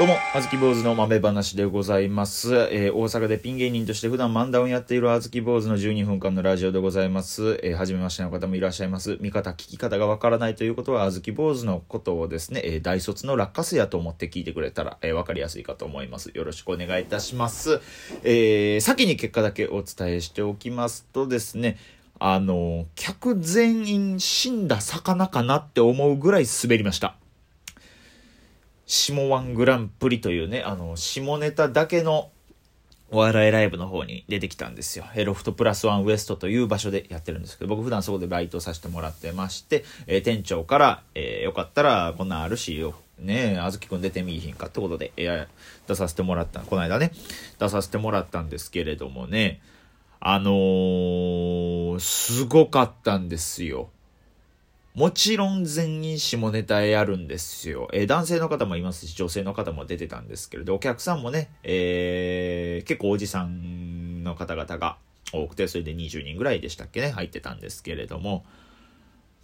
どうも、あずき坊主の豆話でございます。えー大阪でピン芸人として普段漫談をやっているあずき坊主の12分間のラジオでございます。えー、初めましての方もいらっしゃいます。見方、聞き方がわからないということは、あずき坊主のことをですね、えー大卒の落花生やと思って聞いてくれたら、えーわかりやすいかと思います。よろしくお願いいたします。えー先に結果だけお伝えしておきますとですね、あの、客全員死んだ魚かなって思うぐらい滑りました。下ワングランプリというね、あの、下ネタだけのお笑いライブの方に出てきたんですよ。えロフトプラスワンウエストという場所でやってるんですけど、僕普段そこでバイトさせてもらってまして、えー店長から、えーよかったらこんなんあるしよ、ねえ、あずきくん出てみいひんかってことで、えー出させてもらった、この間ね、出させてもらったんですけれどもね、あのーすごかったんですよ。もちろん全員下ネタやるんですよ。えー男性の方もいますし、女性の方も出てたんですけれど、お客さんもね、えー結構おじさんの方々が多くて、それで20人ぐらいでしたっけね、入ってたんですけれども、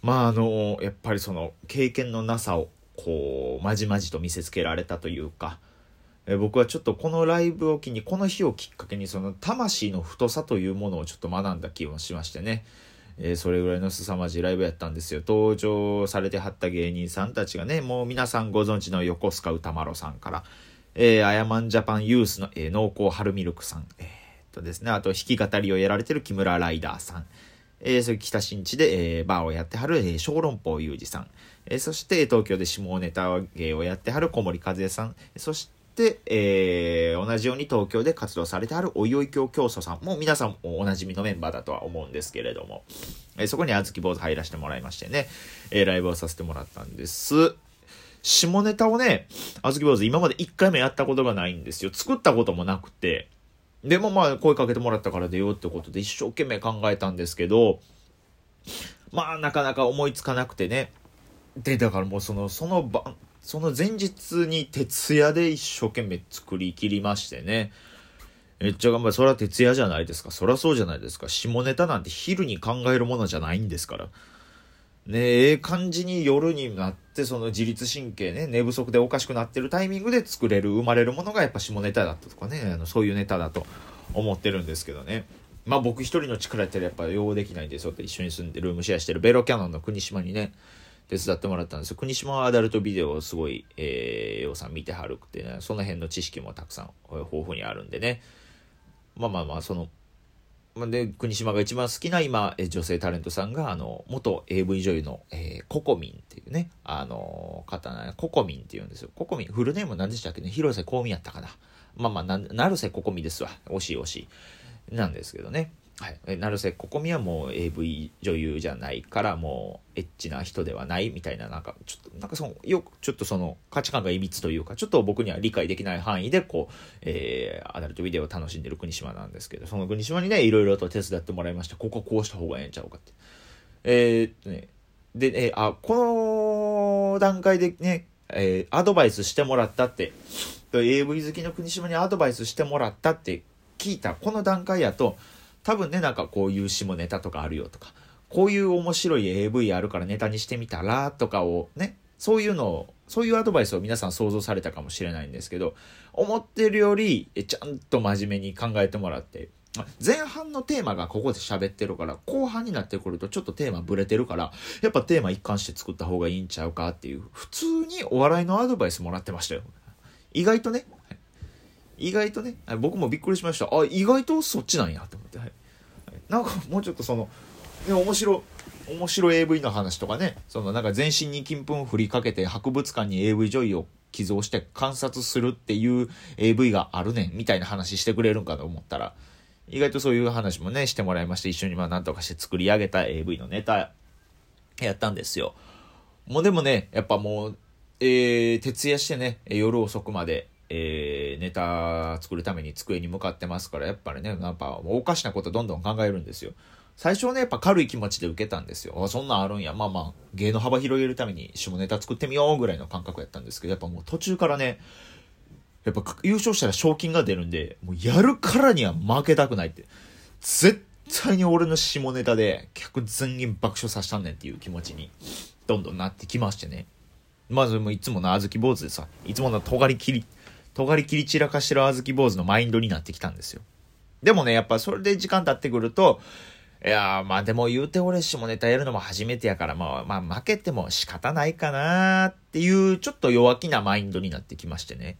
まああの、やっぱりその経験のなさを、こう、まじまじと見せつけられたというか、えー僕はちょっとこのライブを機に、この日をきっかけに、その魂の太さというものをちょっと学んだ気もしましてね。えーそれぐらいの凄まじいライブやったんですよ。登場されてはった芸人さんたちがね、もう皆さんご存知の横須賀歌丸さんから、えー、アヤマンジャパンユースの、えー濃厚春ミルクさん、えーっとですね、あと弾き語りをやられてる木村ライダーさん、えー、それ北新地で、えーバーをやってはる、えー小籠包裕二さん、えーそして東京で下ネタ芸をやってはる小森和也さん、そして、えー同じように東京で活動されてあるおいおい教教祖さんも皆さんおなじみのメンバーだとは思うんですけれども、えーそこにあずき坊主入らせてもらいましてね、えーライブをさせてもらったんです。下ネタをね、あずき坊主今まで一回もやったことがないんですよ。作ったこともなくて。でもまあ声かけてもらったから出ようってことで一生懸命考えたんですけど、まあなかなか思いつかなくてね。で、だからもうその、その晩、その前日に徹夜で一生懸命作り切りましてね。めっちゃ頑張る。それは徹夜じゃないですか。そりゃそうじゃないですか。下ネタなんて昼に考えるものじゃないんですから。ねええ感じに夜になって、その自律神経ね、寝不足でおかしくなってるタイミングで作れる、生まれるものがやっぱ下ネタだったとかね、あのそういうネタだと思ってるんですけどね。まあ僕一人の力やったらやっぱ用できないんですよって一緒に住んでルームシェアしてるベロキャノンの国島にね、手伝ってもらったんですよ。国島はアダルトビデオをすごい、えー、ようさん見てはるくてね、その辺の知識もたくさん豊富にあるんでね。まあまあまあ、その、で、国島が一番好きな今、女性タレントさんが、あの、元 AV 女優の、えーココミンっていうね、あの方な、ココミンっていうんですよ。ココミン、フルネーム何でしたっけね広瀬香美やったかな。まあまあ、な成瀬ココミですわ。惜しい惜しい。なんですけどね。はい。成瀬ココミはもう AV 女優じゃないから、もうエッチな人ではないみたいな、なんか、ちょっと、なんかその、よく、ちょっとその価値観がいびつというか、ちょっと僕には理解できない範囲で、こう、えー、アダルトビデオを楽しんでる国島なんですけど、その国島にね、いろいろと手伝ってもらいました。こここうした方がええんちゃうかって。えーっとね、で、えーあ、この段階でね、えーアドバイスしてもらったって、AV 好きの国島にアドバイスしてもらったって聞いたこの段階やと、多分ね、なんかこういう下ネタとかあるよとか、こういう面白い AV あるからネタにしてみたらとかをね、そういうのを、そういうアドバイスを皆さん想像されたかもしれないんですけど、思ってるより、ちゃんと真面目に考えてもらって、前半のテーマがここで喋ってるから、後半になってくるとちょっとテーマブレてるから、やっぱテーマ一貫して作った方がいいんちゃうかっていう、普通にお笑いのアドバイスもらってましたよ。意外とね、意外とね、僕もびっくりしました。あ、意外とそっちなんやって、なんかもうちょっとその、ね、面白、面白 AV の話とかね、そのなんか全身に金粉を振りかけて博物館に AV 女優を寄贈して観察するっていう AV があるねんみたいな話してくれるんかと思ったら、意外とそういう話もね、してもらいまして、一緒にまあなんとかして作り上げた AV のネタやったんですよ。もうでもね、やっぱもう、えー、徹夜してね、夜遅くまで、えー、ネタ作るために机に向かってますから、やっぱりね、やっぱおかしなことどんどん考えるんですよ。最初はね、やっぱ軽い気持ちで受けたんですよ。あ、そんなんあるんや。まあまあ、芸の幅広げるために下ネタ作ってみようぐらいの感覚やったんですけど、やっぱもう途中からね、やっぱ優勝したら賞金が出るんで、もうやるからには負けたくないって。絶対に俺の下ネタで客全員爆笑させたんねんっていう気持ちにどんどんなってきましてね。まずもういつもの小豆坊主でさ、いつもの尖り切り、尖り切り散らかしてるあずき坊主のマインドになってきたんですよ。でもね、やっぱそれで時間経ってくると、いやまあでも言うて俺下ネタやるのも初めてやから、まあまあ負けても仕方ないかなっていうちょっと弱気なマインドになってきましてね。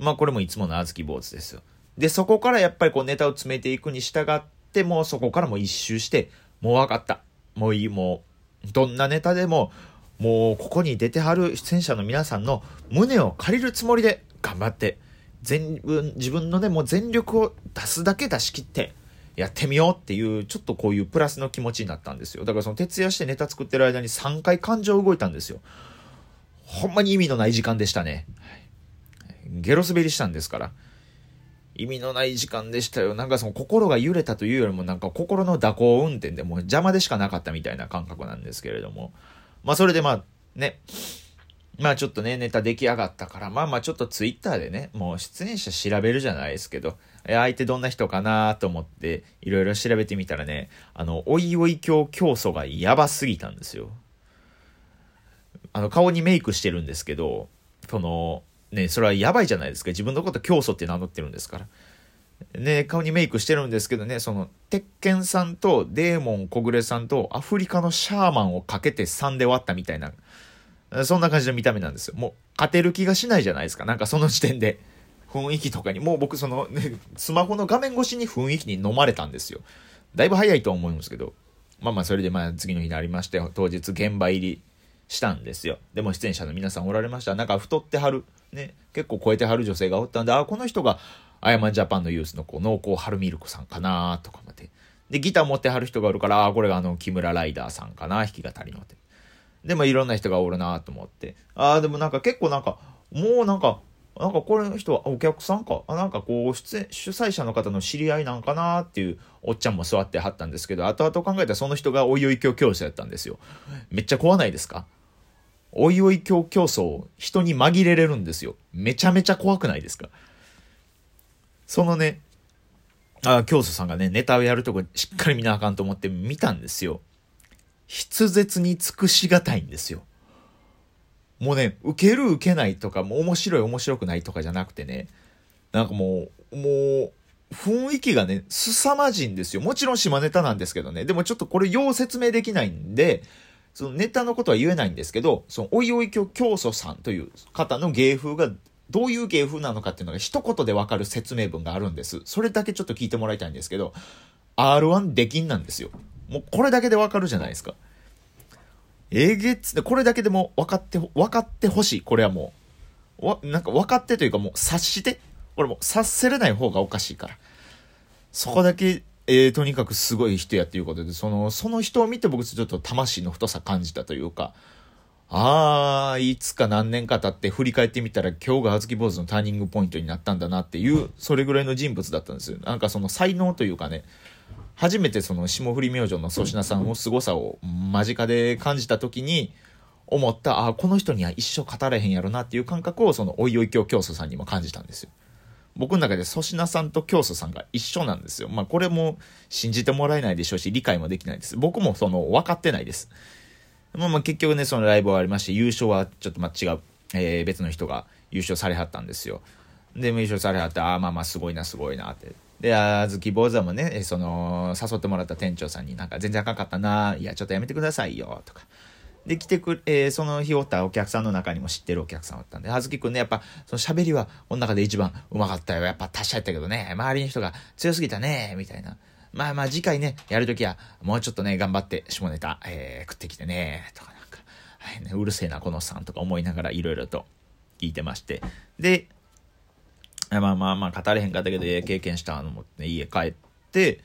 まあこれもいつものあずき坊主ですよ。で、そこからやっぱりこうネタを詰めていくに従って、もうそこからも一周して、もう分かった。もういい、もう、どんなネタでも、もうここに出てはる出演者の皆さんの胸を借りるつもりで頑張って、全分、自分のね、もう全力を出すだけ出し切って、やってみようっていう、ちょっとこういうプラスの気持ちになったんですよ。だからその徹夜してネタ作ってる間に3回感情動いたんですよ。ほんまに意味のない時間でしたね。ゲロ滑りしたんですから。意味のない時間でしたよ。なんかその心が揺れたというよりもなんか心の蛇行運転でもう邪魔でしかなかったみたいな感覚なんですけれども。まあそれでまあね、まあちょっとね、ネタ出来上がったから、まあまあちょっとツイッターでね、もう出演者調べるじゃないですけど、相手どんな人かなと思っていろいろ調べてみたらね、あの、おいおい教教祖がやばすぎたんですよ。あの、顔にメイクしてるんですけど、その、ね、それはやばいじゃないですか。自分のこと教祖って名乗ってるんですから。ね、顔にメイクしてるんですけどね、その、鉄拳さんとデーモン小暮さんとアフリカのシャーマンをかけて3で割ったみたいな、そんな感じの見た目なんですよ。もう、勝てる気がしないじゃないですか。なんかその時点で。雰囲気とかに、もう僕その、ね、スマホの画面越しに雰囲気に飲まれたんですよ。だいぶ早いとは思うんですけど。まあまあ、それでまあ次の日になりまして、当日現場入りしたんですよ。でも出演者の皆さんおられました。なんか太ってはる。ね、結構超えてはる女性がおったんで、あ、この人が、アヤマンジャパンのユースのこう濃厚春ミルクさんかなとかまで。で、ギター持ってはる人がおるから、あ、これがあの、木村ライダーさんかな弾き語りのって。でもいろんな人がおるなと思って。ああ、でもなんか結構なんか、もうなんか、なんかこれの人はお客さんかあなんかこう出演主催者の方の知り合いなんかなっていうおっちゃんも座ってはったんですけど後々考えたらその人がおいおい教教師やったんですよめっちゃ怖ないですか？おいおい教競争、人に紛れれるんですよ。めちゃめちゃ怖くないですか？そのね、あ、教祖さんがね、ネタをやるとこしっかり見なあかんと思って見たんですよ。筆舌に尽くしがたいんですよ。もうね、受ける受けないとか、もう面白い面白くないとかじゃなくてね、なんかもう、もう、雰囲気がね、凄まじいんですよ。もちろん島ネタなんですけどね。でもちょっとこれよう説明できないんで、そのネタのことは言えないんですけど、そのおいおい教教祖さんという方の芸風がどういう芸風なのかっていうのが一言でわかる説明文があるんです。それだけちょっと聞いてもらいたいんですけど、R1 出禁なんですよ。もうこれだけでわかるじゃないですか。えげつ、これだけでも分かって、分かってほしい。これはもう。わ、なんか分かってというかもう察して。これもう察せれない方がおかしいから。そこだけえー、とにかくすごい人やっていうことで、その、その人を見て僕ちょっと魂の太さ感じたというか、ああ、いつか何年か経って振り返ってみたら今日があずき坊主のターニングポイントになったんだなっていう、それぐらいの人物だったんですよ。なんかその才能というかね、初めてその霜降り明星の粗品さんの凄さを間近で感じた時に、思った、ああ、この人には一生語れへんやろなっていう感覚をそのおいおい教教祖さんにも感じたんですよ。僕の中で粗品さんと教祖さんが一緒なんですよ。まあこれも信じてもらえないでしょうし、理解もできないです。僕もその分かってないです。まあまあ結局ね、そのライブ終わりまして、優勝はちょっとまあ違う、えー、別の人が優勝されはったんですよ。で、優勝されはって、ああまあまあすごいなすごいなって。で、あずき坊主もね、その、誘ってもらった店長さんになんか全然あかんかったな、いやちょっとやめてくださいよ、とか。で、来てく、えー、その日おったお客さんの中にも知ってるお客さんだったんで、はずきくんね、やっぱ、その喋りは、この中で一番うまかったよ。やっぱ達者やったけどね、周りの人が強すぎたね、みたいな。まあまあ次回ね、やるときは、もうちょっとね、頑張って下ネタ、えー、食ってきてね、とかなんか、はいね、うるせえな、このさん。とか思いながらいろいろと聞いてまして。で、まあまあまあ、語れへんかったけど、経験したのも、ね、家帰って、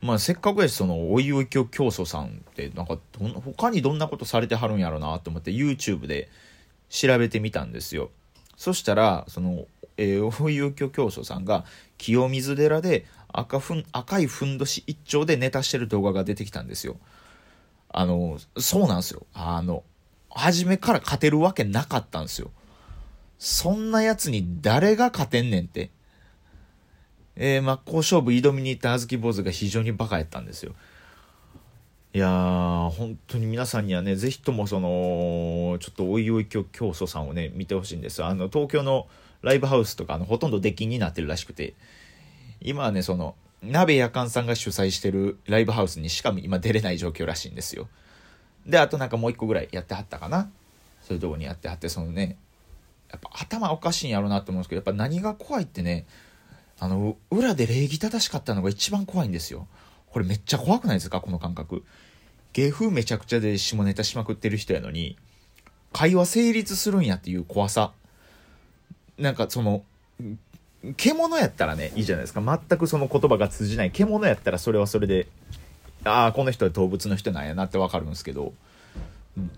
まあ、せっかくやし、その、おいおい教教祖さんって、なんかどん、他にどんなことされてはるんやろなと思って、YouTube で調べてみたんですよ。そしたら、その、えー、おいおい教教祖さんが、清水寺で赤ふん、赤いふんどし一丁でネタしてる動画が出てきたんですよ。あの、そうなんですよ。あの、初めから勝てるわけなかったんですよ。そんな奴に誰が勝てんねんって。えー、真っ向勝負挑みに行ったあずき坊主が非常にバカやったんですよ。いやー本当に皆さんにはねぜひともそのちょっとおいおい教祖さんをね見てほしいんですあの東京のライブハウスとかあのほとんど出禁になってるらしくて今はねその鍋やかんさんが主催してるライブハウスにしか今出れない状況らしいんですよであとなんかもう一個ぐらいやってはったかなそういうとこにやってはってそのねやっぱ頭おかしいんやろうなと思うんですけどやっぱ何が怖いってねあの裏で礼儀正しかったのが一番怖いんですよ。これめっちゃ怖くないですか？この感覚。芸風めちゃくちゃで下ネタしまくってる人やのに会話成立するんやっていう怖さ。なんかその獣やったらねいいじゃないですか。全くその言葉が通じない。獣やったらそれはそれでああこの人は動物の人なんやなって分かるんですけど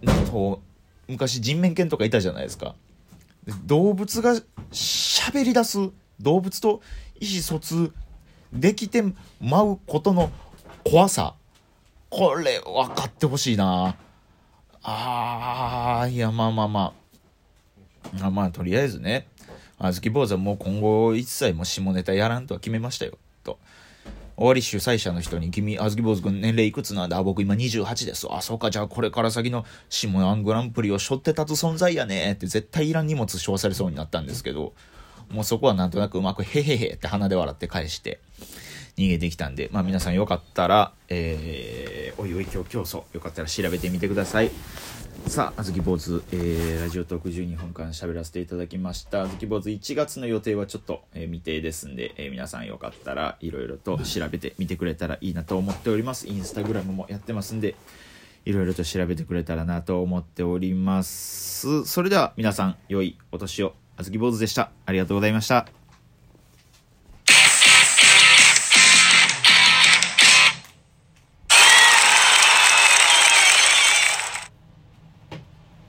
なんかこう昔人面犬とかいたじゃないですか。動物が喋り出す動物と意思疎通できてまうことの怖さ。これ分かってほしいな。あーいやまあまあまあまあとりあえずね。あずき坊主はもう今後一切も下ネタやらんとは決めましたよ。終わり主催者の人に「君あずき坊主君年齢いくつなんだ?僕今28です」あそうか。じゃあこれから先の下アングランプリを背負って立つ存在やね。って絶対いらん荷物背負わされそうになったんですけど。もうそこはなんとなくうまくへへへって鼻で笑って返して。逃げてきたんで、まあ皆さんよかったら、えー、おいおい今日競争、よかったら調べてみてください。さあ、あずき坊主、えー、ラジオトーク12分間喋らせていただきました。あずき坊主1月の予定はちょっと、えー、未定ですんで、えー、皆さんよかったらいろいろと調べてみてくれたらいいなと思っております。インスタグラムもやってますんで、いろいろと調べてくれたらなと思っております。それでは皆さん、良いお年を。あずき坊主でした。ありがとうございました。